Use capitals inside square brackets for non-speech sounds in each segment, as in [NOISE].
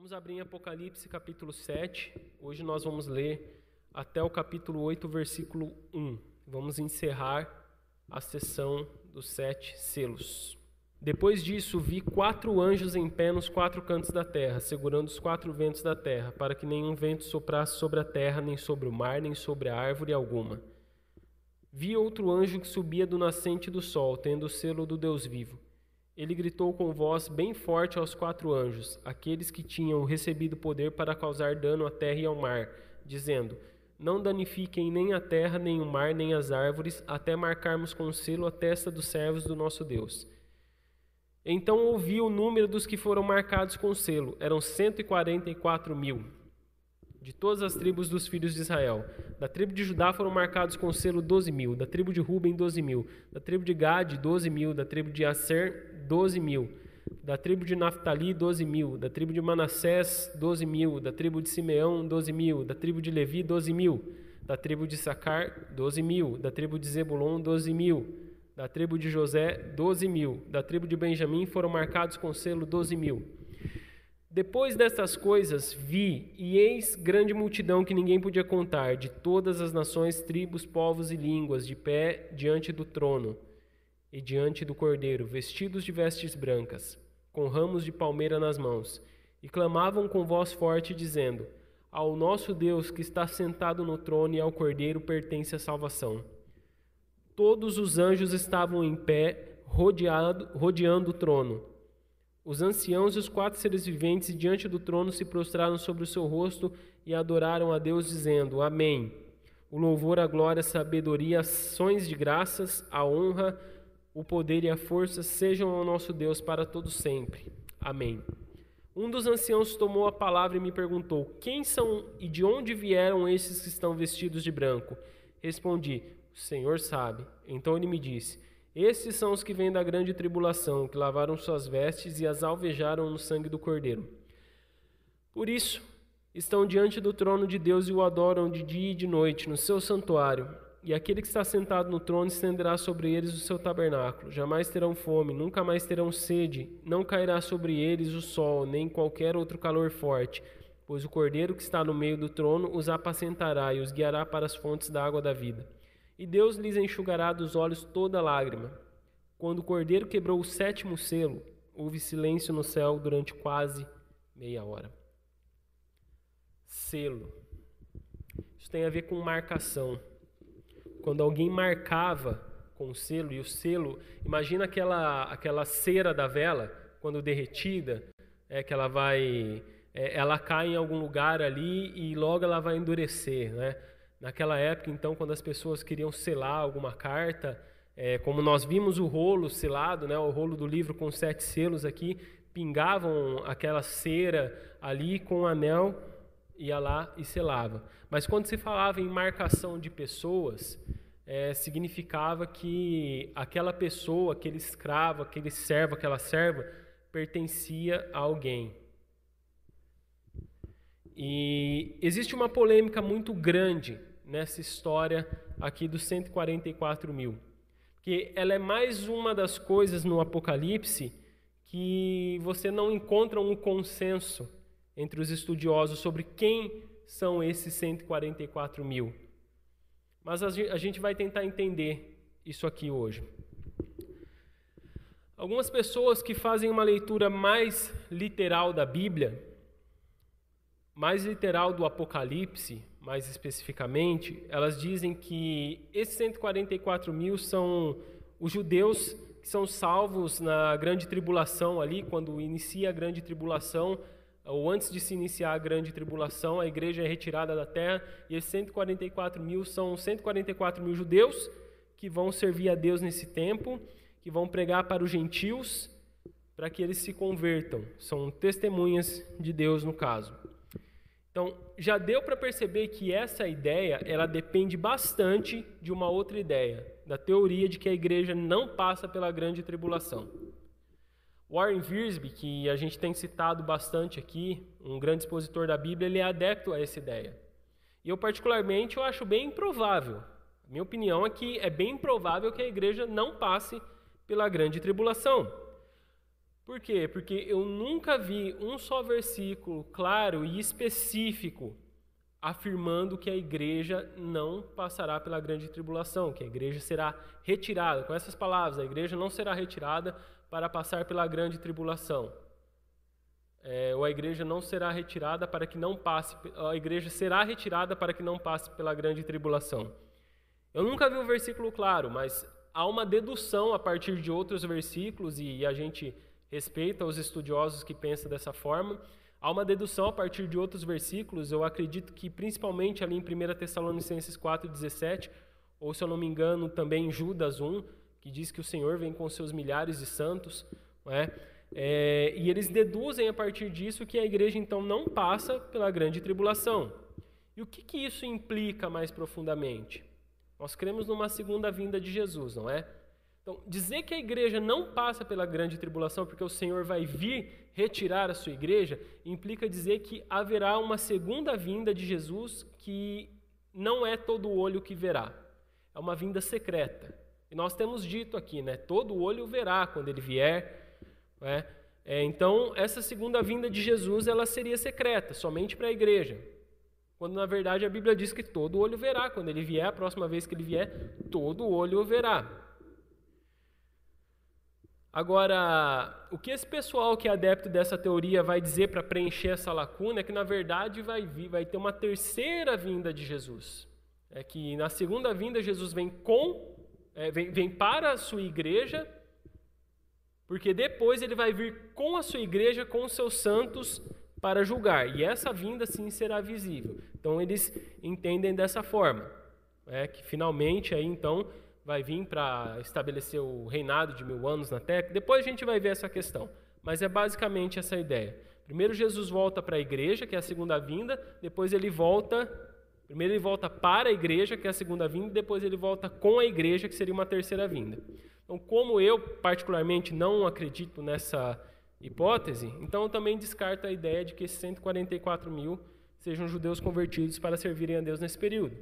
Vamos abrir em Apocalipse capítulo 7. Hoje nós vamos ler até o capítulo 8, versículo 1. Vamos encerrar a sessão dos sete selos. Depois disso, vi quatro anjos em pé nos quatro cantos da terra, segurando os quatro ventos da terra, para que nenhum vento soprasse sobre a terra, nem sobre o mar, nem sobre a árvore alguma. Vi outro anjo que subia do nascente do sol, tendo o selo do Deus vivo. Ele gritou com voz bem forte aos quatro anjos, aqueles que tinham recebido poder para causar dano à terra e ao mar, dizendo: Não danifiquem nem a terra, nem o mar, nem as árvores, até marcarmos com selo a testa dos servos do nosso Deus. Então ouvi o número dos que foram marcados com selo, eram 144 mil, de todas as tribos dos filhos de Israel. Da tribo de Judá foram marcados com selo 12 mil, da tribo de Ruben 12 mil, da tribo de Gade 12 mil, da tribo de Aser 12 mil, da tribo de Naphtali 12 mil, da tribo de Manassés 12 mil, da tribo de Simeão 12 mil, da tribo de Levi 12 mil, da tribo de Sacar 12 mil, da tribo de Zebulon 12 mil, da tribo de José 12 mil, da tribo de Benjamim foram marcados com selo 12 mil. Depois destas coisas, vi, e eis grande multidão que ninguém podia contar, de todas as nações, tribos, povos e línguas, de pé diante do trono e diante do cordeiro, vestidos de vestes brancas, com ramos de palmeira nas mãos, e clamavam com voz forte, dizendo: Ao nosso Deus que está sentado no trono e ao cordeiro pertence a salvação. Todos os anjos estavam em pé, rodeado, rodeando o trono os anciãos e os quatro seres viventes diante do trono se prostraram sobre o seu rosto e adoraram a Deus, dizendo: Amém. O louvor, a glória, a sabedoria, ações de graças, a honra, o poder e a força sejam ao nosso Deus para todo sempre. Amém. Um dos anciãos tomou a palavra e me perguntou: Quem são e de onde vieram esses que estão vestidos de branco? Respondi: O Senhor sabe. Então ele me disse: esses são os que vêm da grande tribulação, que lavaram suas vestes e as alvejaram no sangue do Cordeiro. Por isso, estão diante do trono de Deus e o adoram de dia e de noite no seu santuário. E aquele que está sentado no trono estenderá sobre eles o seu tabernáculo. Jamais terão fome, nunca mais terão sede, não cairá sobre eles o sol, nem qualquer outro calor forte, pois o Cordeiro que está no meio do trono os apacentará e os guiará para as fontes da água da vida e Deus lhes enxugará dos olhos toda lágrima. Quando o cordeiro quebrou o sétimo selo, houve silêncio no céu durante quase meia hora. Selo. Isso tem a ver com marcação. Quando alguém marcava com o selo, e o selo, imagina aquela, aquela cera da vela, quando derretida, é que ela vai. É, ela cai em algum lugar ali e logo ela vai endurecer, né? Naquela época, então, quando as pessoas queriam selar alguma carta, é, como nós vimos o rolo selado, né, o rolo do livro com sete selos aqui, pingavam aquela cera ali com o anel, ia lá e selava. Mas quando se falava em marcação de pessoas, é, significava que aquela pessoa, aquele escravo, aquele servo, aquela serva, pertencia a alguém. E existe uma polêmica muito grande nessa história aqui dos 144 mil. Que ela é mais uma das coisas no Apocalipse que você não encontra um consenso entre os estudiosos sobre quem são esses 144 mil. Mas a gente vai tentar entender isso aqui hoje. Algumas pessoas que fazem uma leitura mais literal da Bíblia, mais literal do Apocalipse, mais especificamente, elas dizem que esses 144 mil são os judeus que são salvos na grande tribulação ali, quando inicia a grande tribulação, ou antes de se iniciar a grande tribulação, a igreja é retirada da terra, e esses 144 mil são 144 mil judeus que vão servir a Deus nesse tempo, que vão pregar para os gentios, para que eles se convertam. São testemunhas de Deus no caso. Então, já deu para perceber que essa ideia, ela depende bastante de uma outra ideia, da teoria de que a igreja não passa pela grande tribulação. Warren Wiersbe, que a gente tem citado bastante aqui, um grande expositor da Bíblia, ele é adepto a essa ideia. E eu particularmente eu acho bem improvável. Minha opinião é que é bem improvável que a igreja não passe pela grande tribulação. Por quê? Porque eu nunca vi um só versículo claro e específico afirmando que a igreja não passará pela grande tribulação, que a igreja será retirada. Com essas palavras, a igreja não será retirada para passar pela grande tribulação. É, ou a igreja não será retirada para que não passe, a igreja será retirada para que não passe pela grande tribulação. Eu nunca vi um versículo claro, mas há uma dedução a partir de outros versículos e a gente respeita os estudiosos que pensam dessa forma. Há uma dedução a partir de outros versículos, eu acredito que principalmente ali em 1 Tessalonicenses 4,17, ou se eu não me engano, também em Judas 1, que diz que o Senhor vem com seus milhares de santos, é? É, e eles deduzem a partir disso que a igreja então não passa pela grande tribulação. E o que, que isso implica mais profundamente? Nós cremos numa segunda vinda de Jesus, não é? Então, dizer que a igreja não passa pela grande tribulação porque o Senhor vai vir retirar a sua igreja, implica dizer que haverá uma segunda vinda de Jesus que não é todo olho que verá. É uma vinda secreta. E nós temos dito aqui, né? Todo olho verá quando ele vier. Né? É, então, essa segunda vinda de Jesus ela seria secreta, somente para a igreja. Quando na verdade a Bíblia diz que todo olho verá. Quando ele vier, a próxima vez que ele vier, todo olho verá. Agora, o que esse pessoal que é adepto dessa teoria vai dizer para preencher essa lacuna é que, na verdade, vai, vir, vai ter uma terceira vinda de Jesus. É que na segunda vinda, Jesus vem com, é, vem, vem para a sua igreja, porque depois ele vai vir com a sua igreja, com os seus santos, para julgar. E essa vinda, sim, será visível. Então, eles entendem dessa forma. É que finalmente, aí, então, vai vir para estabelecer o reinado de mil anos na terra. Depois a gente vai ver essa questão. Mas é basicamente essa ideia. Primeiro Jesus volta para a igreja, que é a segunda vinda, depois ele volta, primeiro ele volta para a igreja, que é a segunda vinda, depois ele volta com a igreja, que seria uma terceira vinda. Então, como eu particularmente não acredito nessa hipótese, então também descarto a ideia de que esses 144 mil sejam judeus convertidos para servirem a Deus nesse período.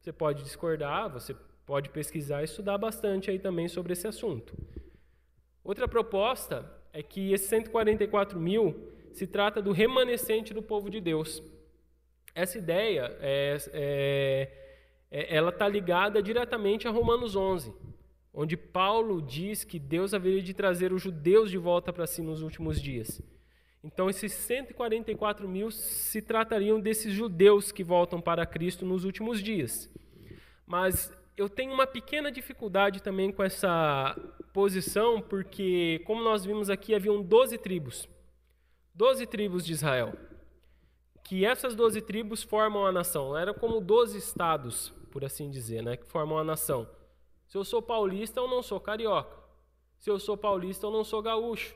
Você pode discordar, você pode pesquisar e estudar bastante aí também sobre esse assunto. Outra proposta é que esses 144 mil se trata do remanescente do povo de Deus. Essa ideia é, é, é ela está ligada diretamente a Romanos 11, onde Paulo diz que Deus haveria de trazer os judeus de volta para si nos últimos dias. Então, esses 144 mil se tratariam desses judeus que voltam para Cristo nos últimos dias. Mas eu tenho uma pequena dificuldade também com essa posição, porque, como nós vimos aqui, haviam 12 tribos. 12 tribos de Israel. Que essas 12 tribos formam a nação. Eram como 12 estados, por assim dizer, né, que formam a nação. Se eu sou paulista, eu não sou carioca. Se eu sou paulista, eu não sou gaúcho.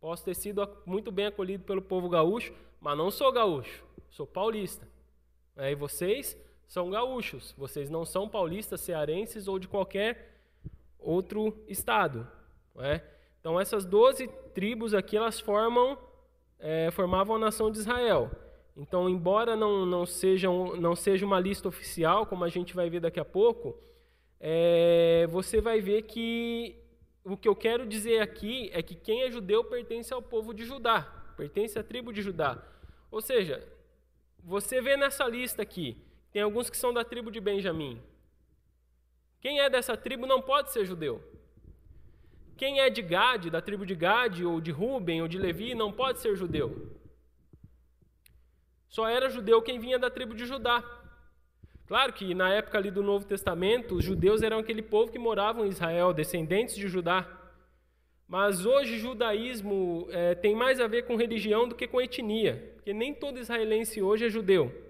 Posso ter sido muito bem acolhido pelo povo gaúcho, mas não sou gaúcho, sou paulista. E vocês são gaúchos, vocês não são paulistas, cearenses ou de qualquer outro estado. É? Então essas 12 tribos aqui elas formam, é, formavam a nação de Israel. Então, embora não, não, sejam, não seja uma lista oficial, como a gente vai ver daqui a pouco, é, você vai ver que o que eu quero dizer aqui é que quem é judeu pertence ao povo de Judá, pertence à tribo de Judá. Ou seja, você vê nessa lista aqui, tem alguns que são da tribo de Benjamim. Quem é dessa tribo não pode ser judeu. Quem é de Gade, da tribo de Gade, ou de Ruben, ou de Levi, não pode ser judeu. Só era judeu quem vinha da tribo de Judá. Claro que na época ali do Novo Testamento, os judeus eram aquele povo que moravam em Israel, descendentes de Judá. Mas hoje o judaísmo é, tem mais a ver com religião do que com etnia, porque nem todo israelense hoje é judeu.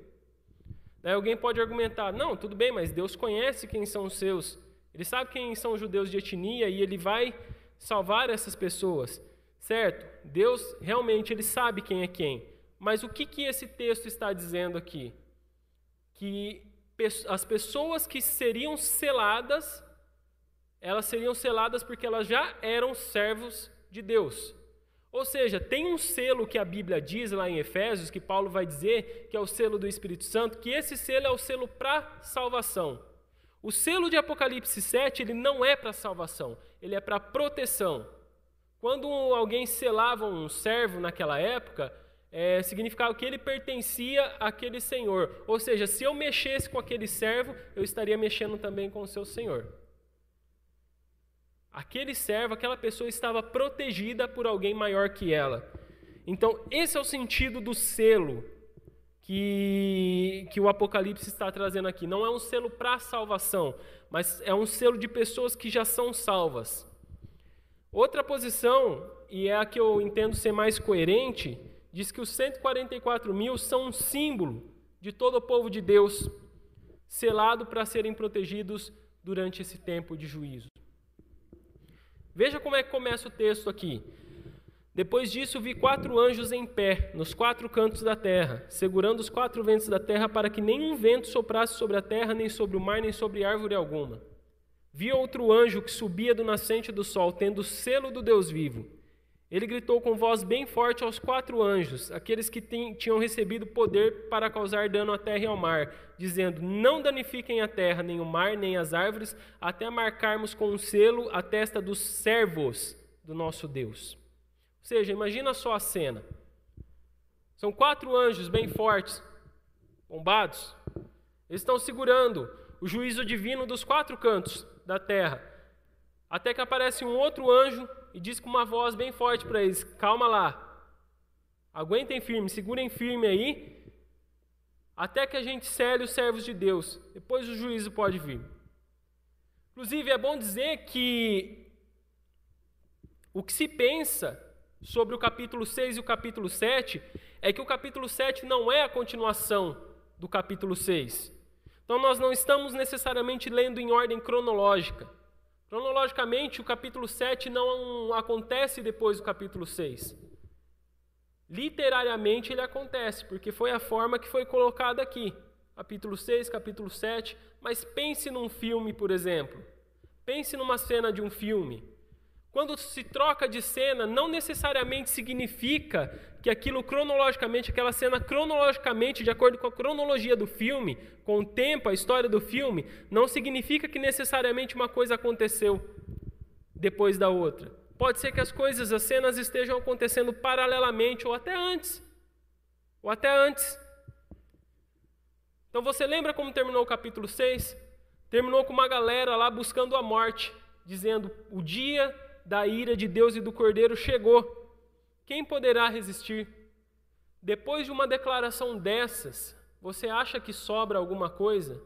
Daí alguém pode argumentar: não, tudo bem, mas Deus conhece quem são os seus, Ele sabe quem são os judeus de etnia e Ele vai salvar essas pessoas, certo? Deus realmente Ele sabe quem é quem. Mas o que, que esse texto está dizendo aqui? Que as pessoas que seriam seladas, elas seriam seladas porque elas já eram servos de Deus. Ou seja, tem um selo que a Bíblia diz lá em Efésios, que Paulo vai dizer, que é o selo do Espírito Santo, que esse selo é o selo para salvação. O selo de Apocalipse 7, ele não é para salvação, ele é para proteção. Quando alguém selava um servo naquela época, é, significava que ele pertencia àquele senhor. Ou seja, se eu mexesse com aquele servo, eu estaria mexendo também com o seu senhor. Aquele servo, aquela pessoa estava protegida por alguém maior que ela. Então, esse é o sentido do selo que, que o Apocalipse está trazendo aqui. Não é um selo para salvação, mas é um selo de pessoas que já são salvas. Outra posição, e é a que eu entendo ser mais coerente, diz que os 144 mil são um símbolo de todo o povo de Deus, selado para serem protegidos durante esse tempo de juízo. Veja como é que começa o texto aqui. Depois disso, vi quatro anjos em pé, nos quatro cantos da terra, segurando os quatro ventos da terra, para que nenhum vento soprasse sobre a terra, nem sobre o mar, nem sobre árvore alguma. Vi outro anjo que subia do nascente do sol, tendo o selo do Deus vivo. Ele gritou com voz bem forte aos quatro anjos, aqueles que tinham recebido poder para causar dano à terra e ao mar, dizendo: Não danifiquem a terra, nem o mar, nem as árvores, até marcarmos com um selo a testa dos servos do nosso Deus seja, imagina só a cena. São quatro anjos bem fortes, bombados. Eles estão segurando o juízo divino dos quatro cantos da terra. Até que aparece um outro anjo e diz com uma voz bem forte para eles: Calma lá. Aguentem firme, segurem firme aí, até que a gente cele os servos de Deus. Depois o juízo pode vir. Inclusive, é bom dizer que o que se pensa sobre o capítulo 6 e o capítulo 7 é que o capítulo 7 não é a continuação do capítulo 6. Então nós não estamos necessariamente lendo em ordem cronológica. Cronologicamente, o capítulo 7 não acontece depois do capítulo 6. Literariamente ele acontece, porque foi a forma que foi colocada aqui. Capítulo 6, capítulo 7. Mas pense num filme, por exemplo. Pense numa cena de um filme. Quando se troca de cena, não necessariamente significa que aquilo cronologicamente, aquela cena cronologicamente, de acordo com a cronologia do filme, com o tempo, a história do filme, não significa que necessariamente uma coisa aconteceu depois da outra. Pode ser que as coisas, as cenas estejam acontecendo paralelamente ou até antes. Ou até antes. Então você lembra como terminou o capítulo 6? Terminou com uma galera lá buscando a morte, dizendo: "O dia da ira de Deus e do Cordeiro chegou. Quem poderá resistir? Depois de uma declaração dessas, você acha que sobra alguma coisa?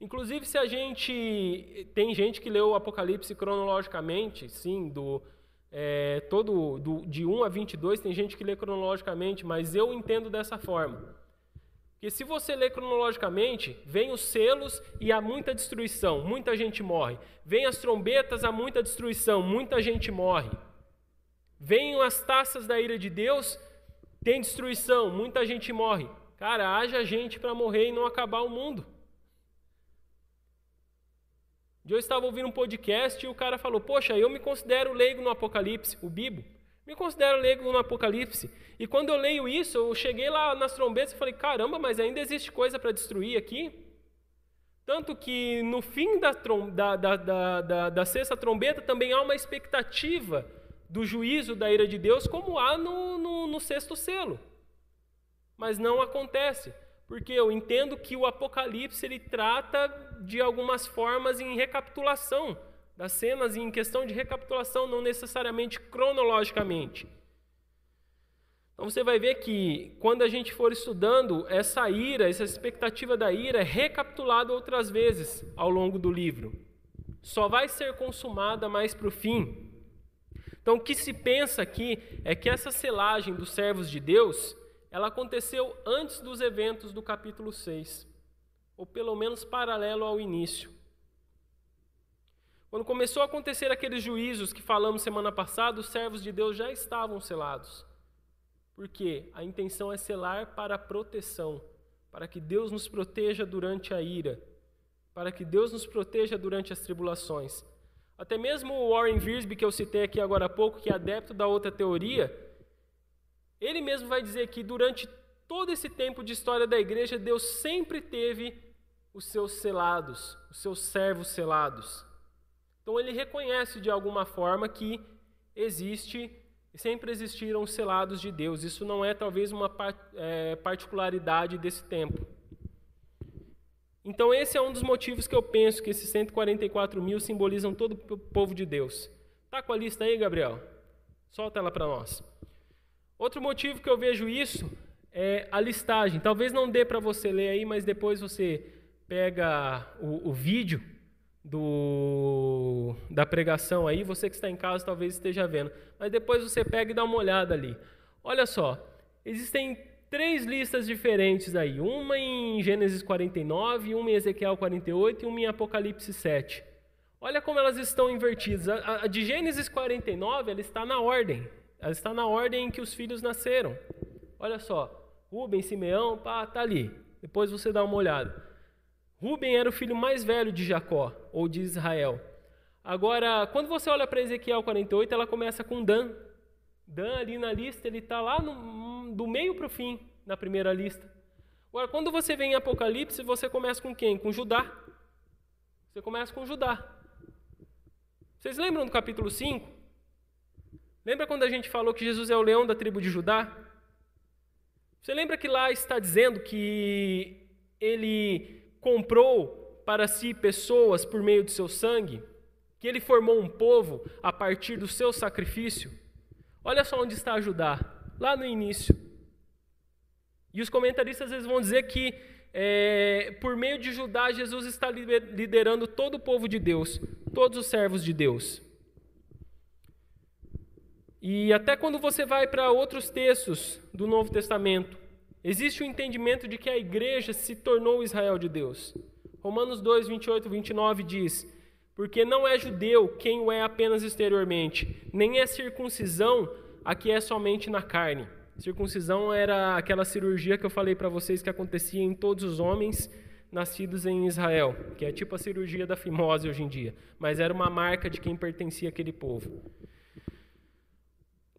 Inclusive, se a gente. Tem gente que leu o Apocalipse cronologicamente, sim, do. É, todo do, de 1 a 22, tem gente que lê cronologicamente, mas eu entendo dessa forma. Porque se você ler cronologicamente, vem os selos e há muita destruição, muita gente morre. Vem as trombetas, há muita destruição, muita gente morre. Vêm as taças da ira de Deus, tem destruição, muita gente morre. Cara, haja gente para morrer e não acabar o mundo. Eu estava ouvindo um podcast e o cara falou: Poxa, eu me considero leigo no Apocalipse, o Bibo. Me considero leigo no Apocalipse. E quando eu leio isso, eu cheguei lá nas trombetas e falei: caramba, mas ainda existe coisa para destruir aqui? Tanto que no fim da, da, da, da, da sexta trombeta também há uma expectativa do juízo da ira de Deus, como há no, no, no sexto selo. Mas não acontece, porque eu entendo que o Apocalipse ele trata de algumas formas em recapitulação das cenas em questão de recapitulação, não necessariamente cronologicamente. Então você vai ver que quando a gente for estudando essa ira, essa expectativa da ira é recapitulada outras vezes ao longo do livro. Só vai ser consumada mais para o fim. Então o que se pensa aqui é que essa selagem dos servos de Deus, ela aconteceu antes dos eventos do capítulo 6, ou pelo menos paralelo ao início. Quando começou a acontecer aqueles juízos que falamos semana passada, os servos de Deus já estavam selados. Porque a intenção é selar para a proteção, para que Deus nos proteja durante a ira, para que Deus nos proteja durante as tribulações. Até mesmo o Warren Wiersbe, que eu citei aqui agora há pouco, que é adepto da outra teoria, ele mesmo vai dizer que durante todo esse tempo de história da igreja, Deus sempre teve os seus selados, os seus servos selados. Então ele reconhece de alguma forma que existe, sempre existiram selados de Deus. Isso não é talvez uma é, particularidade desse tempo. Então, esse é um dos motivos que eu penso que esses 144 mil simbolizam todo o povo de Deus. Tá com a lista aí, Gabriel? Solta ela para nós. Outro motivo que eu vejo isso é a listagem. Talvez não dê para você ler aí, mas depois você pega o, o vídeo do, da pregação aí, você que está em casa talvez esteja vendo, mas depois você pega e dá uma olhada ali. Olha só, existem três listas diferentes aí, uma em Gênesis 49, uma em Ezequiel 48 e uma em Apocalipse 7. Olha como elas estão invertidas. A, a de Gênesis 49, ela está na ordem. Ela está na ordem em que os filhos nasceram. Olha só, Rubem, Simeão, pá, tá ali. Depois você dá uma olhada. Ruben era o filho mais velho de Jacó, ou de Israel. Agora, quando você olha para Ezequiel 48, ela começa com Dan. Dan ali na lista, ele está lá no, do meio para o fim, na primeira lista. Agora, quando você vem em Apocalipse, você começa com quem? Com Judá. Você começa com Judá. Vocês lembram do capítulo 5? Lembra quando a gente falou que Jesus é o leão da tribo de Judá? Você lembra que lá está dizendo que ele comprou para si pessoas por meio de seu sangue, que ele formou um povo a partir do seu sacrifício. Olha só onde está Judá, lá no início. E os comentaristas às vezes vão dizer que é, por meio de Judá, Jesus está liderando todo o povo de Deus, todos os servos de Deus. E até quando você vai para outros textos do Novo Testamento, Existe o entendimento de que a igreja se tornou o Israel de Deus. Romanos 2, 28 29 diz: Porque não é judeu quem o é apenas exteriormente, nem é circuncisão a que é somente na carne. Circuncisão era aquela cirurgia que eu falei para vocês que acontecia em todos os homens nascidos em Israel, que é tipo a cirurgia da fimose hoje em dia, mas era uma marca de quem pertencia àquele povo.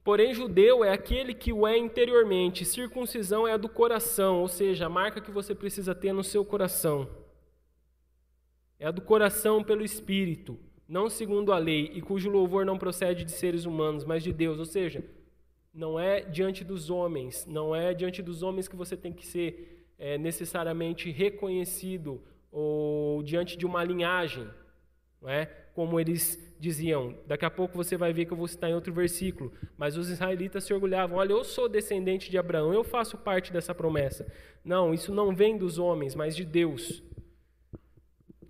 Porém, judeu é aquele que o é interiormente, circuncisão é a do coração, ou seja, a marca que você precisa ter no seu coração. É a do coração pelo Espírito, não segundo a lei, e cujo louvor não procede de seres humanos, mas de Deus. Ou seja, não é diante dos homens, não é diante dos homens que você tem que ser é, necessariamente reconhecido ou diante de uma linhagem, não é? como eles diziam. Daqui a pouco você vai ver que eu vou citar em outro versículo. Mas os israelitas se orgulhavam: olha, eu sou descendente de Abraão, eu faço parte dessa promessa. Não, isso não vem dos homens, mas de Deus.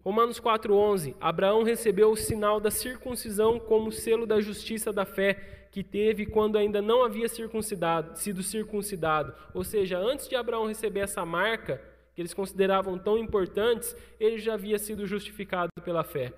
Romanos 4,11: Abraão recebeu o sinal da circuncisão como selo da justiça da fé que teve quando ainda não havia circuncidado, sido circuncidado. Ou seja, antes de Abraão receber essa marca, que eles consideravam tão importantes, ele já havia sido justificado pela fé.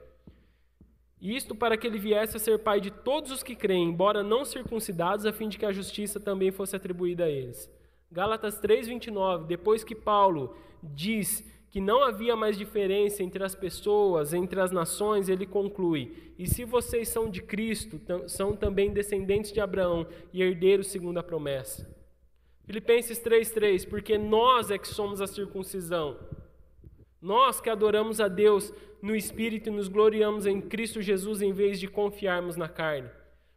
Isto para que ele viesse a ser pai de todos os que creem, embora não circuncidados, a fim de que a justiça também fosse atribuída a eles. Gálatas 3:29, depois que Paulo diz que não havia mais diferença entre as pessoas, entre as nações, ele conclui: "E se vocês são de Cristo, são também descendentes de Abraão e herdeiros segundo a promessa." Filipenses 3:3, porque nós é que somos a circuncisão. Nós que adoramos a Deus no Espírito e nos gloriamos em Cristo Jesus em vez de confiarmos na carne.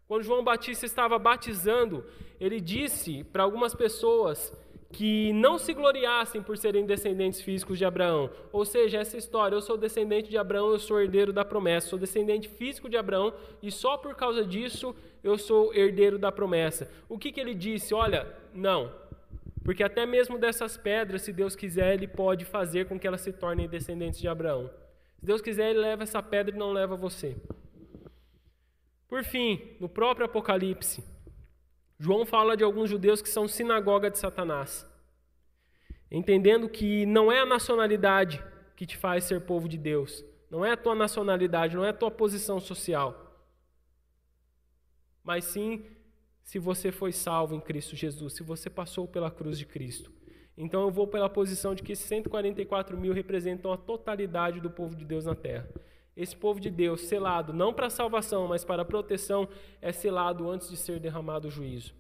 Quando João Batista estava batizando, ele disse para algumas pessoas que não se gloriassem por serem descendentes físicos de Abraão. Ou seja, essa história, eu sou descendente de Abraão, eu sou herdeiro da promessa, sou descendente físico de Abraão e só por causa disso eu sou herdeiro da promessa. O que, que ele disse? Olha, não. Porque até mesmo dessas pedras, se Deus quiser, ele pode fazer com que elas se tornem descendentes de Abraão. Se Deus quiser, Ele leva essa pedra e não leva você. Por fim, no próprio Apocalipse, João fala de alguns judeus que são sinagoga de Satanás, entendendo que não é a nacionalidade que te faz ser povo de Deus, não é a tua nacionalidade, não é a tua posição social, mas sim se você foi salvo em Cristo Jesus, se você passou pela cruz de Cristo. Então eu vou pela posição de que 144 mil representam a totalidade do povo de Deus na terra. Esse povo de Deus, selado não para salvação, mas para proteção, é selado antes de ser derramado o juízo.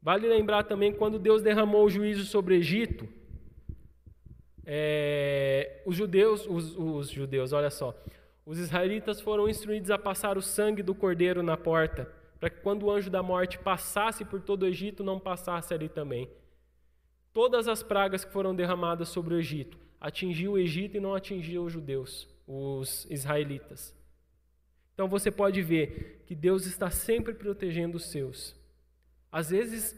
Vale lembrar também quando Deus derramou o juízo sobre o Egito, é, os judeus, os, os judeus, olha só, Os israelitas foram instruídos a passar o sangue do cordeiro na porta, para que quando o anjo da morte passasse por todo o Egito, não passasse ali também. Todas as pragas que foram derramadas sobre o Egito atingiu o Egito e não atingiu os judeus, os israelitas. Então você pode ver que Deus está sempre protegendo os seus. Às vezes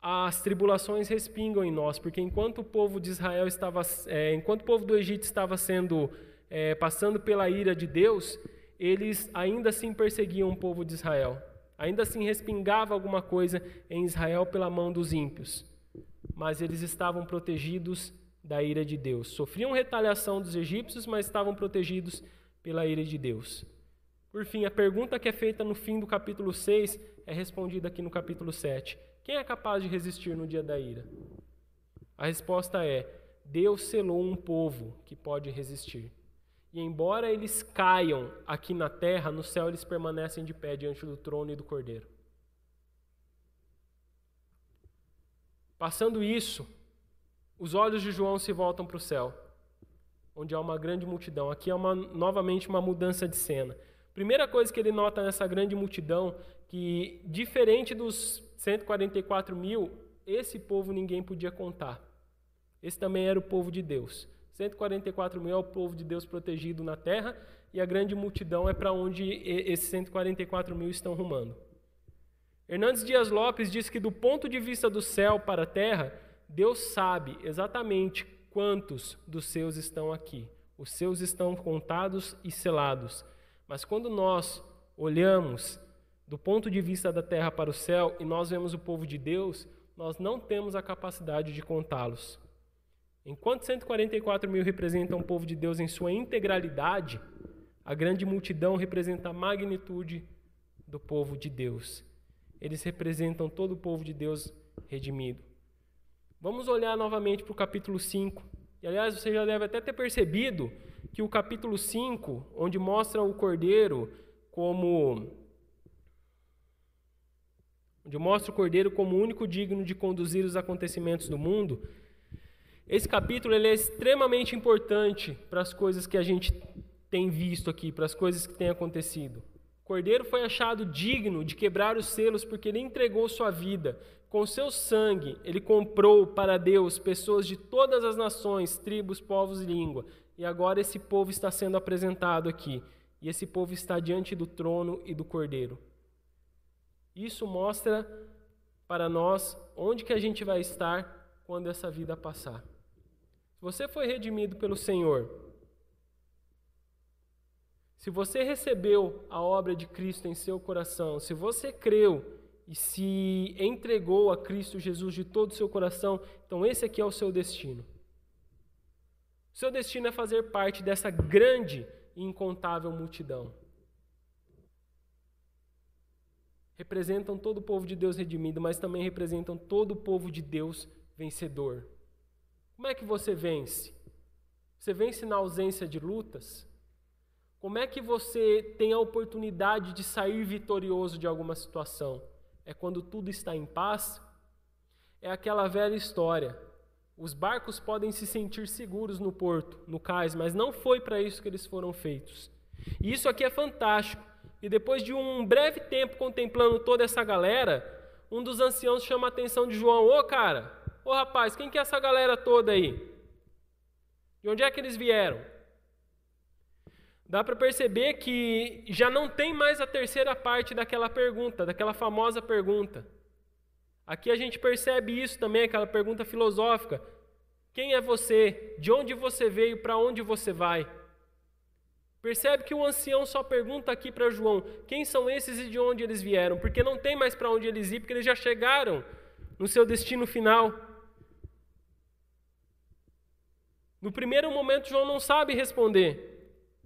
as tribulações respingam em nós, porque enquanto o povo de Israel estava, é, enquanto o povo do Egito estava sendo é, passando pela ira de Deus, eles ainda assim perseguiam o povo de Israel. Ainda assim respingava alguma coisa em Israel pela mão dos ímpios. Mas eles estavam protegidos da ira de Deus. Sofriam retaliação dos egípcios, mas estavam protegidos pela ira de Deus. Por fim, a pergunta que é feita no fim do capítulo 6 é respondida aqui no capítulo 7. Quem é capaz de resistir no dia da ira? A resposta é: Deus selou um povo que pode resistir. E embora eles caiam aqui na terra, no céu eles permanecem de pé diante do trono e do cordeiro. Passando isso, os olhos de João se voltam para o céu, onde há uma grande multidão. Aqui é uma, novamente uma mudança de cena. Primeira coisa que ele nota nessa grande multidão, que diferente dos 144 mil, esse povo ninguém podia contar. Esse também era o povo de Deus. 144 mil é o povo de Deus protegido na terra, e a grande multidão é para onde esses 144 mil estão rumando. Hernandes Dias Lopes diz que, do ponto de vista do céu para a terra, Deus sabe exatamente quantos dos seus estão aqui. Os seus estão contados e selados. Mas quando nós olhamos do ponto de vista da terra para o céu e nós vemos o povo de Deus, nós não temos a capacidade de contá-los. Enquanto 144 mil representam o povo de Deus em sua integralidade, a grande multidão representa a magnitude do povo de Deus. Eles representam todo o povo de Deus redimido. Vamos olhar novamente para o capítulo 5. E aliás, você já deve até ter percebido que o capítulo 5, onde mostra o cordeiro como onde mostra o cordeiro como único digno de conduzir os acontecimentos do mundo, esse capítulo ele é extremamente importante para as coisas que a gente tem visto aqui, para as coisas que têm acontecido. Cordeiro foi achado digno de quebrar os selos porque ele entregou sua vida. Com seu sangue, ele comprou para Deus pessoas de todas as nações, tribos, povos e língua. E agora esse povo está sendo apresentado aqui. E esse povo está diante do trono e do cordeiro. Isso mostra para nós onde que a gente vai estar quando essa vida passar. Se você foi redimido pelo Senhor, se você recebeu a obra de Cristo em seu coração, se você creu e se entregou a Cristo Jesus de todo o seu coração, então esse aqui é o seu destino. O seu destino é fazer parte dessa grande e incontável multidão. representam todo o povo de Deus redimido, mas também representam todo o povo de Deus vencedor. Como é que você vence? Você vence na ausência de lutas? Como é que você tem a oportunidade de sair vitorioso de alguma situação? É quando tudo está em paz? É aquela velha história. Os barcos podem se sentir seguros no porto, no cais, mas não foi para isso que eles foram feitos. E isso aqui é fantástico, e depois de um breve tempo contemplando toda essa galera, um dos anciãos chama a atenção de João: Ô cara, ô rapaz, quem que é essa galera toda aí? De onde é que eles vieram? Dá para perceber que já não tem mais a terceira parte daquela pergunta, daquela famosa pergunta. Aqui a gente percebe isso também, aquela pergunta filosófica: quem é você? De onde você veio? Para onde você vai? Percebe que o ancião só pergunta aqui para João: quem são esses e de onde eles vieram? Porque não tem mais para onde eles ir, porque eles já chegaram no seu destino final. No primeiro momento, João não sabe responder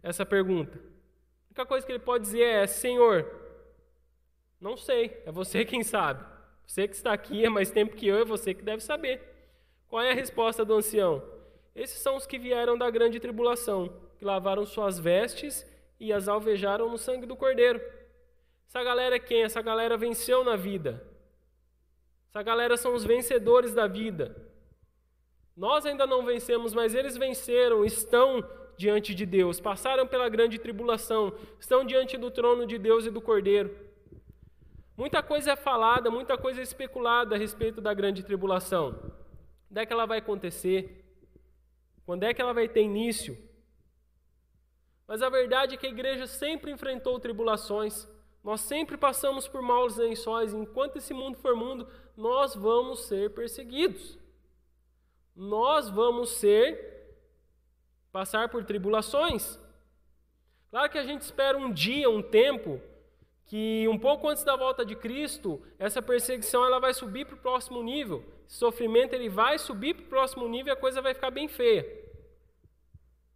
essa pergunta. A única coisa que ele pode dizer é: Senhor, não sei, é você quem sabe. Você que está aqui é mais tempo que eu, é você que deve saber. Qual é a resposta do ancião? Esses são os que vieram da grande tribulação que lavaram suas vestes e as alvejaram no sangue do Cordeiro. Essa galera é quem? Essa galera venceu na vida. Essa galera são os vencedores da vida. Nós ainda não vencemos, mas eles venceram, estão diante de Deus, passaram pela grande tribulação, estão diante do trono de Deus e do Cordeiro. Muita coisa é falada, muita coisa é especulada a respeito da grande tribulação. Quando é que ela vai acontecer? Quando é que ela vai ter início? Mas a verdade é que a igreja sempre enfrentou tribulações. Nós sempre passamos por maus lençóis. Enquanto esse mundo for mundo, nós vamos ser perseguidos. Nós vamos ser passar por tribulações. Claro que a gente espera um dia, um tempo que um pouco antes da volta de Cristo, essa perseguição ela vai subir para o próximo nível. Esse sofrimento ele vai subir para o próximo nível e a coisa vai ficar bem feia.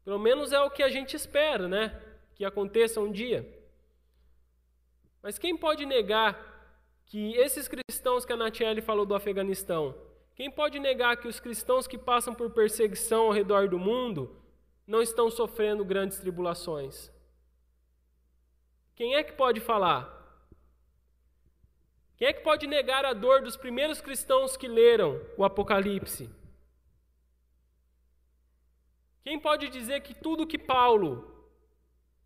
Pelo menos é o que a gente espera, né? Que aconteça um dia. Mas quem pode negar que esses cristãos que a Natiele falou do Afeganistão, quem pode negar que os cristãos que passam por perseguição ao redor do mundo não estão sofrendo grandes tribulações? Quem é que pode falar? Quem é que pode negar a dor dos primeiros cristãos que leram o Apocalipse? Quem pode dizer que tudo que Paulo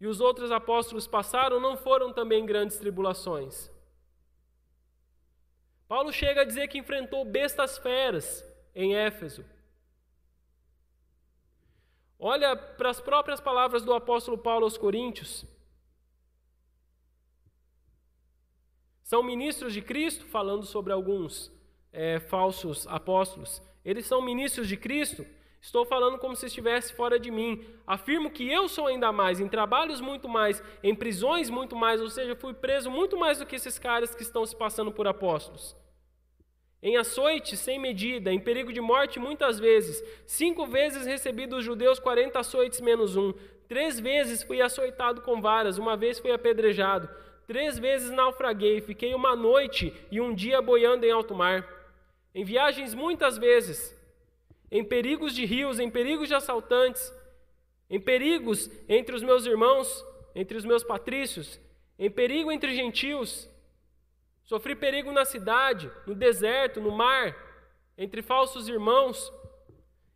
e os outros apóstolos passaram não foram também grandes tribulações? Paulo chega a dizer que enfrentou bestas feras em Éfeso. Olha para as próprias palavras do apóstolo Paulo aos Coríntios. São ministros de Cristo, falando sobre alguns é, falsos apóstolos. Eles são ministros de Cristo. Estou falando como se estivesse fora de mim. Afirmo que eu sou ainda mais, em trabalhos muito mais, em prisões muito mais, ou seja, fui preso muito mais do que esses caras que estão se passando por apóstolos. Em açoite sem medida, em perigo de morte muitas vezes. Cinco vezes recebi dos judeus quarenta açoites menos um. Três vezes fui açoitado com varas, uma vez fui apedrejado. Três vezes naufraguei, fiquei uma noite e um dia boiando em alto mar. Em viagens muitas vezes, em perigos de rios, em perigos de assaltantes, em perigos entre os meus irmãos, entre os meus patrícios, em perigo entre gentios. Sofri perigo na cidade, no deserto, no mar, entre falsos irmãos,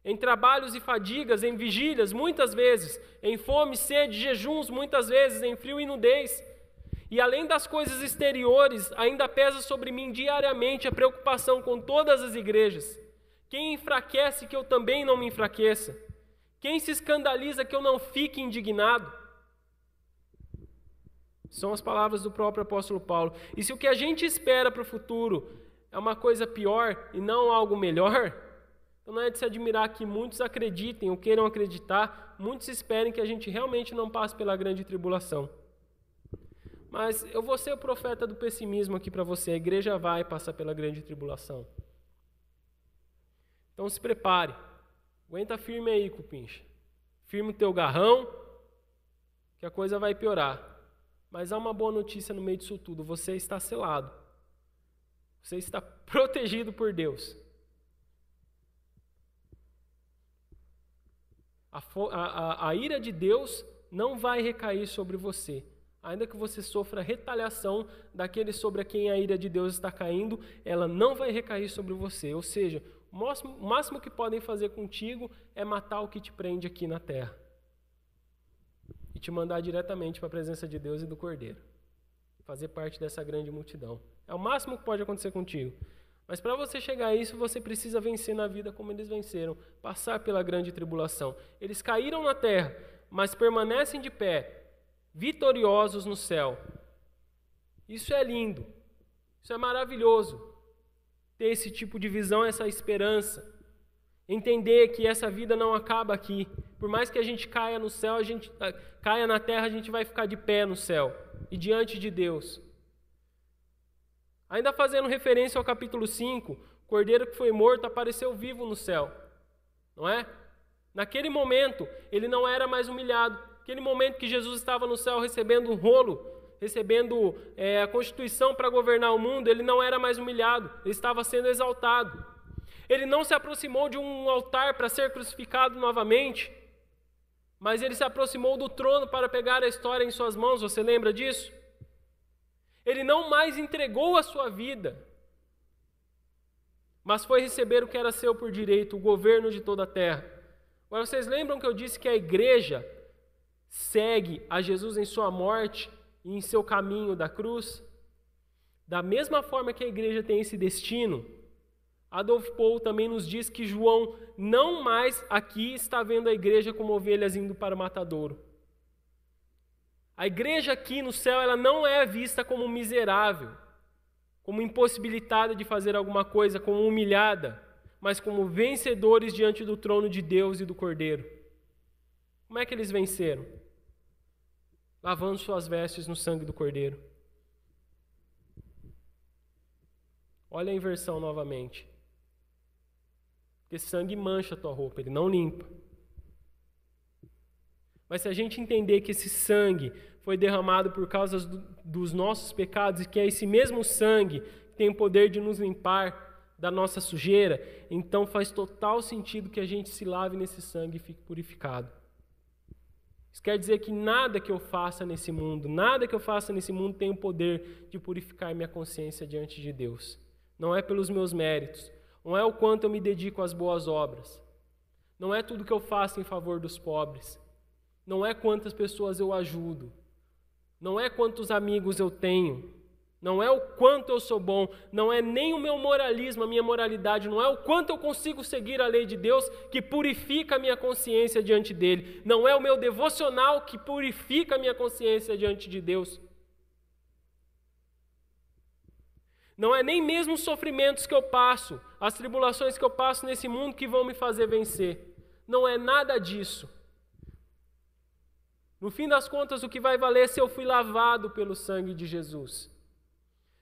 em trabalhos e fadigas, em vigílias, muitas vezes, em fome, sede, jejuns, muitas vezes, em frio e nudez. E além das coisas exteriores, ainda pesa sobre mim diariamente a preocupação com todas as igrejas. Quem enfraquece que eu também não me enfraqueça? Quem se escandaliza que eu não fique indignado? São as palavras do próprio apóstolo Paulo. E se o que a gente espera para o futuro é uma coisa pior e não algo melhor, então não é de se admirar que muitos acreditem ou queiram acreditar, muitos esperem que a gente realmente não passe pela grande tribulação. Mas eu vou ser o profeta do pessimismo aqui para você. A igreja vai passar pela grande tribulação. Então se prepare. Aguenta firme aí, cupincha. Firme o teu garrão, que a coisa vai piorar. Mas há uma boa notícia no meio disso tudo: você está selado. Você está [LAUGHS] protegido por Deus. A, a, a, ira de Deus não vai recair sobre você ainda que você sofra retaliação daquele sobre quem a ira de Deus está caindo, ela não vai recair sobre você. Ou seja, o máximo, o máximo que podem fazer contigo é matar o que te prende aqui na terra te mandar diretamente para a presença de Deus e do Cordeiro. Fazer parte dessa grande multidão. É o máximo que pode acontecer contigo. Mas para você chegar a isso, você precisa vencer na vida como eles venceram, passar pela grande tribulação. Eles caíram na terra, mas permanecem de pé vitoriosos no céu. Isso é lindo, isso é maravilhoso. Ter esse tipo de visão, essa esperança. Entender que essa vida não acaba aqui. Por mais que a gente caia no céu, a gente ah, caia na terra, a gente vai ficar de pé no céu e diante de Deus. Ainda fazendo referência ao capítulo 5, o cordeiro que foi morto apareceu vivo no céu. Não é? Naquele momento, ele não era mais humilhado, Aquele momento que Jesus estava no céu recebendo um rolo, recebendo é, a constituição para governar o mundo, ele não era mais humilhado, ele estava sendo exaltado. Ele não se aproximou de um altar para ser crucificado novamente, mas ele se aproximou do trono para pegar a história em suas mãos. Você lembra disso? Ele não mais entregou a sua vida, mas foi receber o que era seu por direito, o governo de toda a terra. Agora, vocês lembram que eu disse que a igreja segue a Jesus em sua morte e em seu caminho da cruz? Da mesma forma que a igreja tem esse destino, Adolf Paul também nos diz que João não mais aqui está vendo a igreja como ovelhas indo para o matadouro. A igreja aqui no céu, ela não é vista como miserável, como impossibilitada de fazer alguma coisa, como humilhada, mas como vencedores diante do trono de Deus e do Cordeiro. Como é que eles venceram? Lavando suas vestes no sangue do Cordeiro. Olha a inversão novamente. Porque sangue mancha a tua roupa, ele não limpa. Mas se a gente entender que esse sangue foi derramado por causa dos nossos pecados e que é esse mesmo sangue que tem o poder de nos limpar da nossa sujeira, então faz total sentido que a gente se lave nesse sangue e fique purificado. Isso quer dizer que nada que eu faça nesse mundo, nada que eu faça nesse mundo tem o poder de purificar minha consciência diante de Deus. Não é pelos meus méritos, não é o quanto eu me dedico às boas obras. Não é tudo que eu faço em favor dos pobres. Não é quantas pessoas eu ajudo. Não é quantos amigos eu tenho. Não é o quanto eu sou bom, não é nem o meu moralismo, a minha moralidade, não é o quanto eu consigo seguir a lei de Deus que purifica a minha consciência diante dele, não é o meu devocional que purifica a minha consciência diante de Deus. Não é nem mesmo os sofrimentos que eu passo, as tribulações que eu passo nesse mundo que vão me fazer vencer. Não é nada disso. No fim das contas, o que vai valer é se eu fui lavado pelo sangue de Jesus.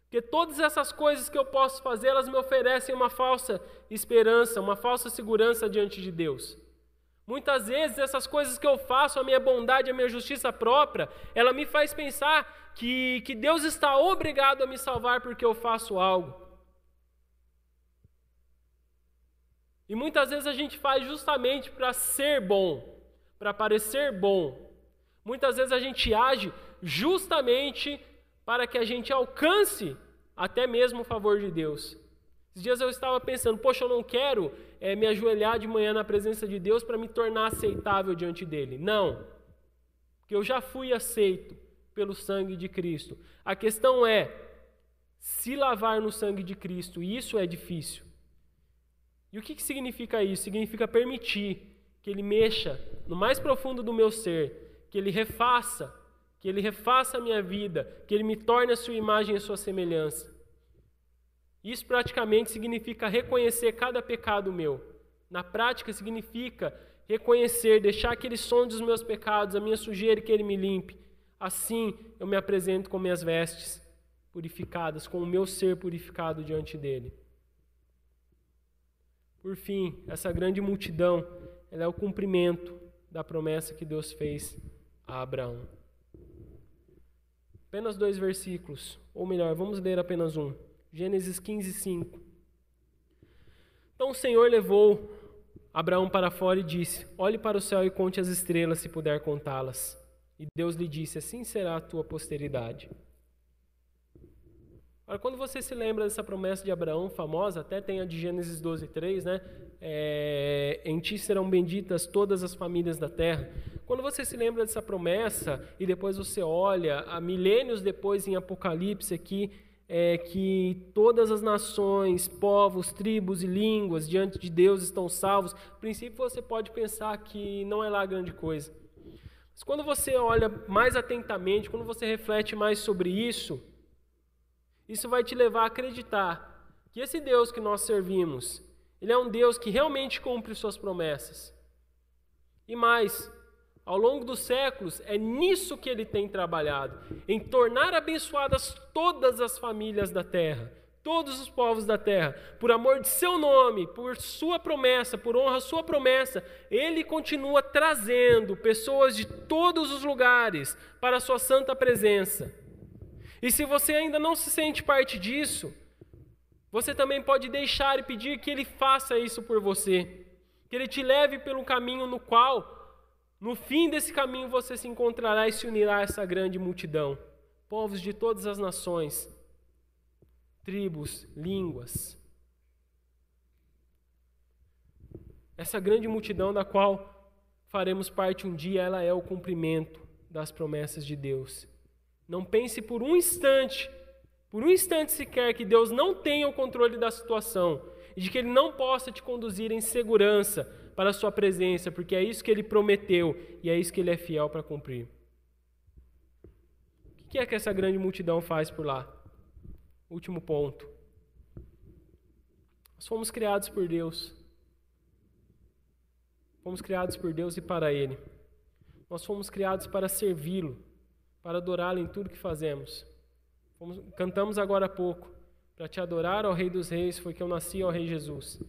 Porque todas essas coisas que eu posso fazer, elas me oferecem uma falsa esperança, uma falsa segurança diante de Deus. Muitas vezes essas coisas que eu faço, a minha bondade, a minha justiça própria, ela me faz pensar que, que Deus está obrigado a me salvar porque eu faço algo. E muitas vezes a gente faz justamente para ser bom, para parecer bom. Muitas vezes a gente age justamente para que a gente alcance até mesmo o favor de Deus. Esses dias eu estava pensando, poxa, eu não quero é, me ajoelhar de manhã na presença de Deus para me tornar aceitável diante dele. Não, porque eu já fui aceito pelo sangue de Cristo. A questão é se lavar no sangue de Cristo, e isso é difícil. E o que, que significa isso? Significa permitir que Ele mexa no mais profundo do meu ser, que Ele refaça, que Ele refaça a minha vida, que Ele me torne a sua imagem e a sua semelhança. Isso praticamente significa reconhecer cada pecado meu. Na prática, significa reconhecer, deixar que Ele sonde os meus pecados, a minha sujeira e que Ele me limpe. Assim eu me apresento com minhas vestes purificadas, com o meu ser purificado diante dele. Por fim, essa grande multidão, ela é o cumprimento da promessa que Deus fez a Abraão. Apenas dois versículos, ou melhor, vamos ler apenas um. Gênesis 15, 5. Então o Senhor levou Abraão para fora e disse: Olhe para o céu e conte as estrelas, se puder contá-las. E Deus lhe disse: Assim será a tua posteridade. Agora, quando você se lembra dessa promessa de Abraão, famosa, até tem a de Gênesis 12, 3, né? É, em ti serão benditas todas as famílias da terra. Quando você se lembra dessa promessa e depois você olha, há milênios depois em Apocalipse aqui, é, que todas as nações, povos, tribos e línguas diante de Deus estão salvos, a princípio você pode pensar que não é lá grande coisa. Mas quando você olha mais atentamente, quando você reflete mais sobre isso, isso vai te levar a acreditar que esse Deus que nós servimos, ele é um Deus que realmente cumpre suas promessas. E mais, ao longo dos séculos, é nisso que ele tem trabalhado, em tornar abençoadas todas as famílias da terra, todos os povos da terra, por amor de seu nome, por sua promessa, por honra à sua promessa, ele continua trazendo pessoas de todos os lugares para a sua santa presença. E se você ainda não se sente parte disso, você também pode deixar e pedir que ele faça isso por você, que ele te leve pelo caminho no qual, no fim desse caminho, você se encontrará e se unirá a essa grande multidão, povos de todas as nações tribos, línguas. Essa grande multidão da qual faremos parte um dia, ela é o cumprimento das promessas de Deus. Não pense por um instante, por um instante sequer, que Deus não tenha o controle da situação e de que Ele não possa te conduzir em segurança para a Sua presença, porque é isso que Ele prometeu e é isso que Ele é fiel para cumprir. O que é que essa grande multidão faz por lá? Último ponto. Nós fomos criados por Deus. Fomos criados por Deus e para Ele. Nós fomos criados para servi-lo, para adorá-lo em tudo que fazemos. Fomos, cantamos agora há pouco. Para te adorar ao Rei dos Reis foi que eu nasci ao Rei Jesus.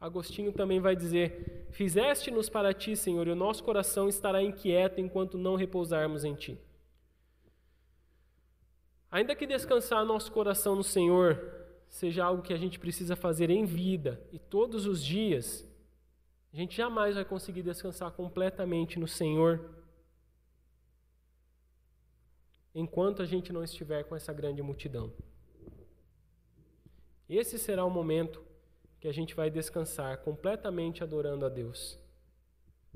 Agostinho também vai dizer: Fizeste-nos para ti, Senhor, e o nosso coração estará inquieto enquanto não repousarmos em ti. Ainda que descansar nosso coração no Senhor seja algo que a gente precisa fazer em vida e todos os dias, a gente jamais vai conseguir descansar completamente no Senhor enquanto a gente não estiver com essa grande multidão. Esse será o momento que a gente vai descansar completamente adorando a Deus.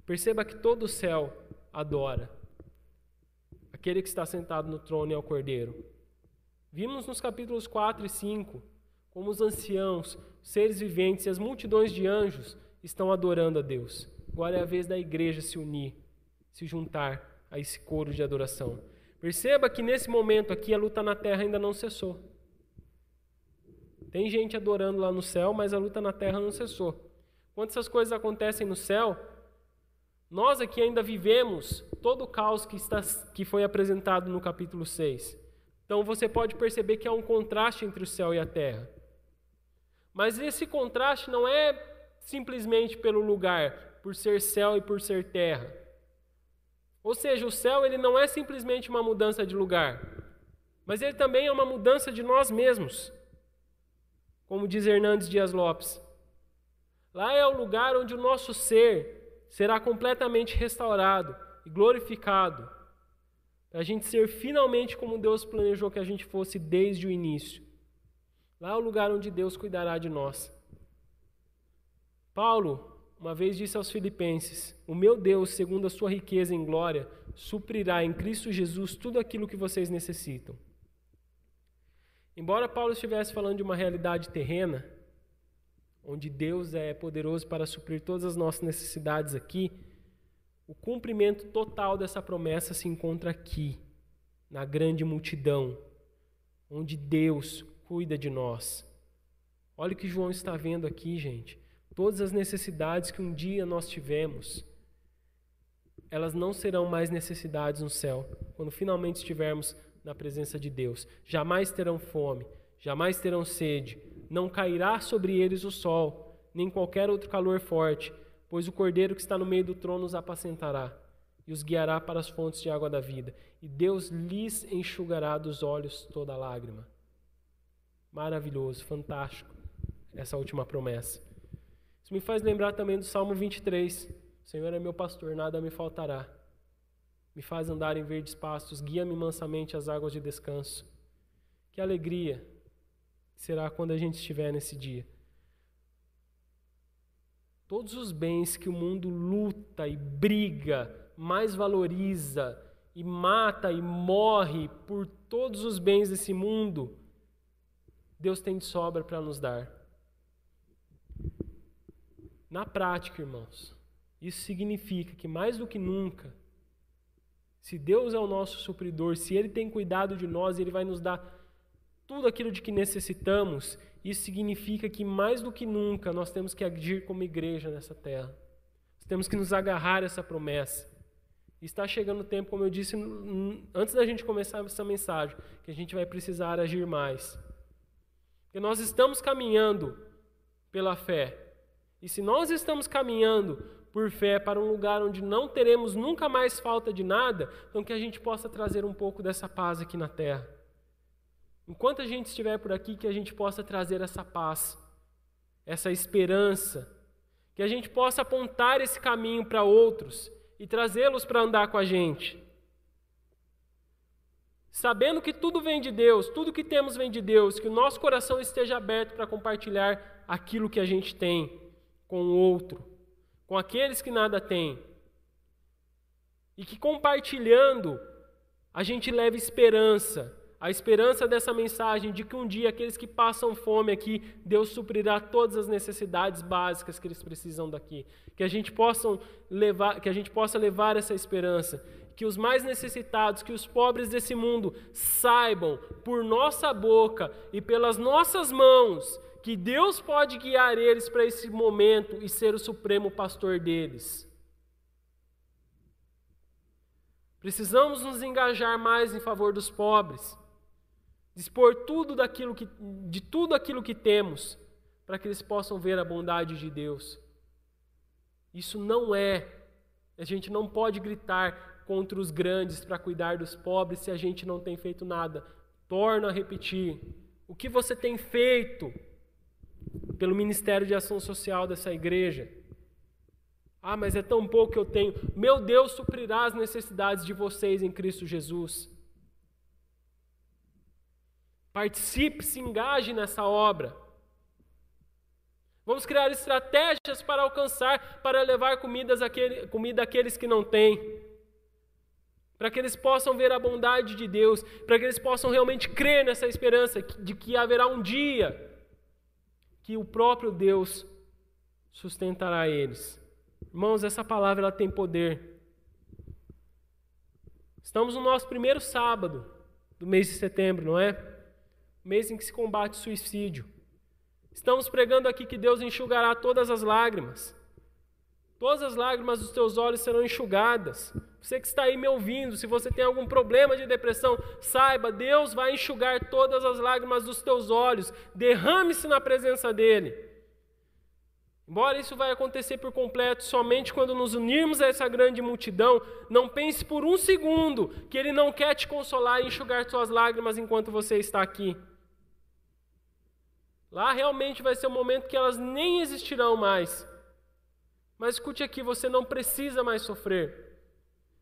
Perceba que todo o céu adora aquele que está sentado no trono e ao Cordeiro. Vimos nos capítulos 4 e 5 como os anciãos, os seres viventes e as multidões de anjos estão adorando a Deus. Agora é a vez da igreja se unir, se juntar a esse coro de adoração. Perceba que nesse momento aqui a luta na terra ainda não cessou. Tem gente adorando lá no céu, mas a luta na terra não cessou. Quando essas coisas acontecem no céu, nós aqui ainda vivemos todo o caos que, está, que foi apresentado no capítulo 6. Então você pode perceber que há um contraste entre o céu e a terra. Mas esse contraste não é simplesmente pelo lugar, por ser céu e por ser terra. Ou seja, o céu ele não é simplesmente uma mudança de lugar, mas ele também é uma mudança de nós mesmos. Como diz Hernandes Dias Lopes. Lá é o lugar onde o nosso ser será completamente restaurado e glorificado, para a gente ser finalmente como Deus planejou que a gente fosse desde o início. Lá é o lugar onde Deus cuidará de nós. Paulo, uma vez disse aos Filipenses: O meu Deus, segundo a sua riqueza em glória, suprirá em Cristo Jesus tudo aquilo que vocês necessitam. Embora Paulo estivesse falando de uma realidade terrena, onde Deus é poderoso para suprir todas as nossas necessidades aqui, o cumprimento total dessa promessa se encontra aqui, na grande multidão, onde Deus cuida de nós. Olha o que João está vendo aqui, gente. Todas as necessidades que um dia nós tivemos, elas não serão mais necessidades no céu, quando finalmente estivermos na presença de Deus. Jamais terão fome, jamais terão sede, não cairá sobre eles o sol, nem qualquer outro calor forte, pois o cordeiro que está no meio do trono os apacentará e os guiará para as fontes de água da vida, e Deus lhes enxugará dos olhos toda lágrima. Maravilhoso, fantástico, essa última promessa. Isso me faz lembrar também do Salmo 23. O Senhor é meu pastor, nada me faltará. Me faz andar em verdes pastos, guia-me mansamente às águas de descanso. Que alegria será quando a gente estiver nesse dia. Todos os bens que o mundo luta e briga, mais valoriza e mata e morre por todos os bens desse mundo, Deus tem de sobra para nos dar. Na prática, irmãos, isso significa que mais do que nunca, se Deus é o nosso supridor, se Ele tem cuidado de nós, Ele vai nos dar tudo aquilo de que necessitamos, isso significa que mais do que nunca nós temos que agir como igreja nessa terra. Nós temos que nos agarrar a essa promessa. está chegando o tempo, como eu disse antes da gente começar essa mensagem, que a gente vai precisar agir mais. Porque nós estamos caminhando pela fé, e se nós estamos caminhando por fé para um lugar onde não teremos nunca mais falta de nada, então que a gente possa trazer um pouco dessa paz aqui na terra. Enquanto a gente estiver por aqui, que a gente possa trazer essa paz, essa esperança, que a gente possa apontar esse caminho para outros e trazê-los para andar com a gente. Sabendo que tudo vem de Deus, tudo que temos vem de Deus, que o nosso coração esteja aberto para compartilhar aquilo que a gente tem com o outro, com aqueles que nada têm, E que compartilhando a gente leve esperança, a esperança dessa mensagem de que um dia aqueles que passam fome aqui, Deus suprirá todas as necessidades básicas que eles precisam daqui. Que a gente possa levar, que a gente possa levar essa esperança, que os mais necessitados, que os pobres desse mundo saibam por nossa boca e pelas nossas mãos que Deus pode guiar eles para esse momento e ser o supremo pastor deles. Precisamos nos engajar mais em favor dos pobres dispor tudo daquilo que, de tudo aquilo que temos, para que eles possam ver a bondade de Deus. Isso não é, a gente não pode gritar contra os grandes para cuidar dos pobres se a gente não tem feito nada. Torno a repetir: o que você tem feito pelo Ministério de Ação Social dessa igreja? Ah, mas é tão pouco que eu tenho. Meu Deus suprirá as necessidades de vocês em Cristo Jesus. Participe, se engaje nessa obra. Vamos criar estratégias para alcançar, para levar comidas àquele, comida àqueles que não têm. Para que eles possam ver a bondade de Deus, para que eles possam realmente crer nessa esperança de que haverá um dia que o próprio Deus sustentará eles. Irmãos, essa palavra ela tem poder. Estamos no nosso primeiro sábado do mês de setembro, não é? mês em que se combate suicídio. Estamos pregando aqui que Deus enxugará todas as lágrimas. Todas as lágrimas dos teus olhos serão enxugadas. Você que está aí me ouvindo, se você tem algum problema de depressão, saiba, Deus vai enxugar todas as lágrimas dos teus olhos. Derrame-se na presença dEle. Embora isso vai acontecer por completo somente quando nos unirmos a essa grande multidão, não pense por um segundo que Ele não quer te consolar e enxugar suas lágrimas enquanto você está aqui. Lá realmente vai ser um momento que elas nem existirão mais. Mas escute aqui, você não precisa mais sofrer.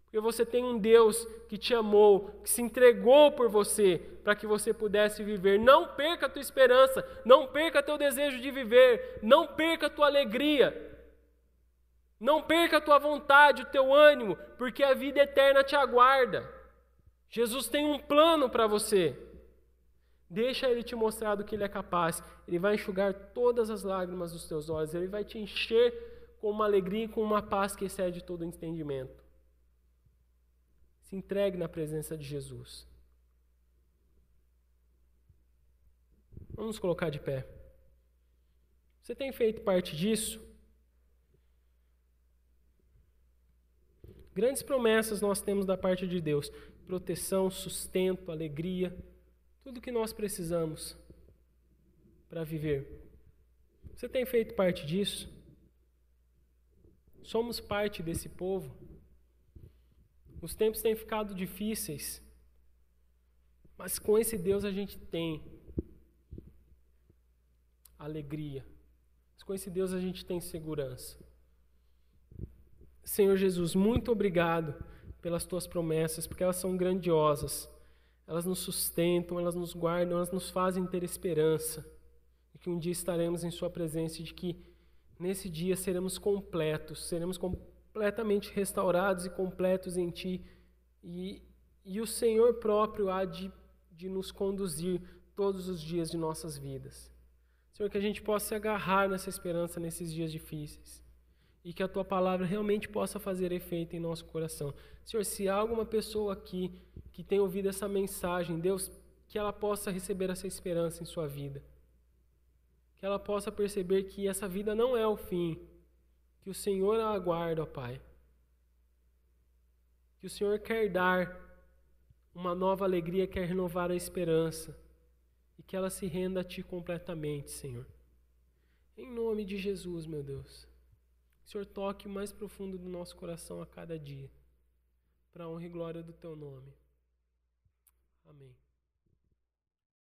Porque você tem um Deus que te amou, que se entregou por você, para que você pudesse viver. Não perca a tua esperança, não perca teu desejo de viver, não perca a tua alegria. Não perca a tua vontade, o teu ânimo, porque a vida eterna te aguarda. Jesus tem um plano para você. Deixa Ele te mostrar do que Ele é capaz. Ele vai enxugar todas as lágrimas dos teus olhos. Ele vai te encher com uma alegria e com uma paz que excede todo entendimento. Se entregue na presença de Jesus. Vamos colocar de pé. Você tem feito parte disso? Grandes promessas nós temos da parte de Deus: proteção, sustento, alegria. Tudo que nós precisamos para viver. Você tem feito parte disso? Somos parte desse povo. Os tempos têm ficado difíceis, mas com esse Deus a gente tem alegria. Com esse Deus a gente tem segurança. Senhor Jesus, muito obrigado pelas tuas promessas, porque elas são grandiosas elas nos sustentam, elas nos guardam, elas nos fazem ter esperança de que um dia estaremos em Sua presença e de que nesse dia seremos completos, seremos completamente restaurados e completos em Ti. E, e o Senhor próprio há de, de nos conduzir todos os dias de nossas vidas. Senhor, que a gente possa se agarrar nessa esperança nesses dias difíceis e que a tua palavra realmente possa fazer efeito em nosso coração. Senhor, se há alguma pessoa aqui que tem ouvido essa mensagem, Deus, que ela possa receber essa esperança em sua vida. Que ela possa perceber que essa vida não é o fim, que o Senhor a aguarda, ó Pai. Que o Senhor quer dar uma nova alegria, quer renovar a esperança e que ela se renda a Ti completamente, Senhor. Em nome de Jesus, meu Deus. Que o Senhor toque o mais profundo do nosso coração a cada dia, para a honra e glória do Teu nome. Amém.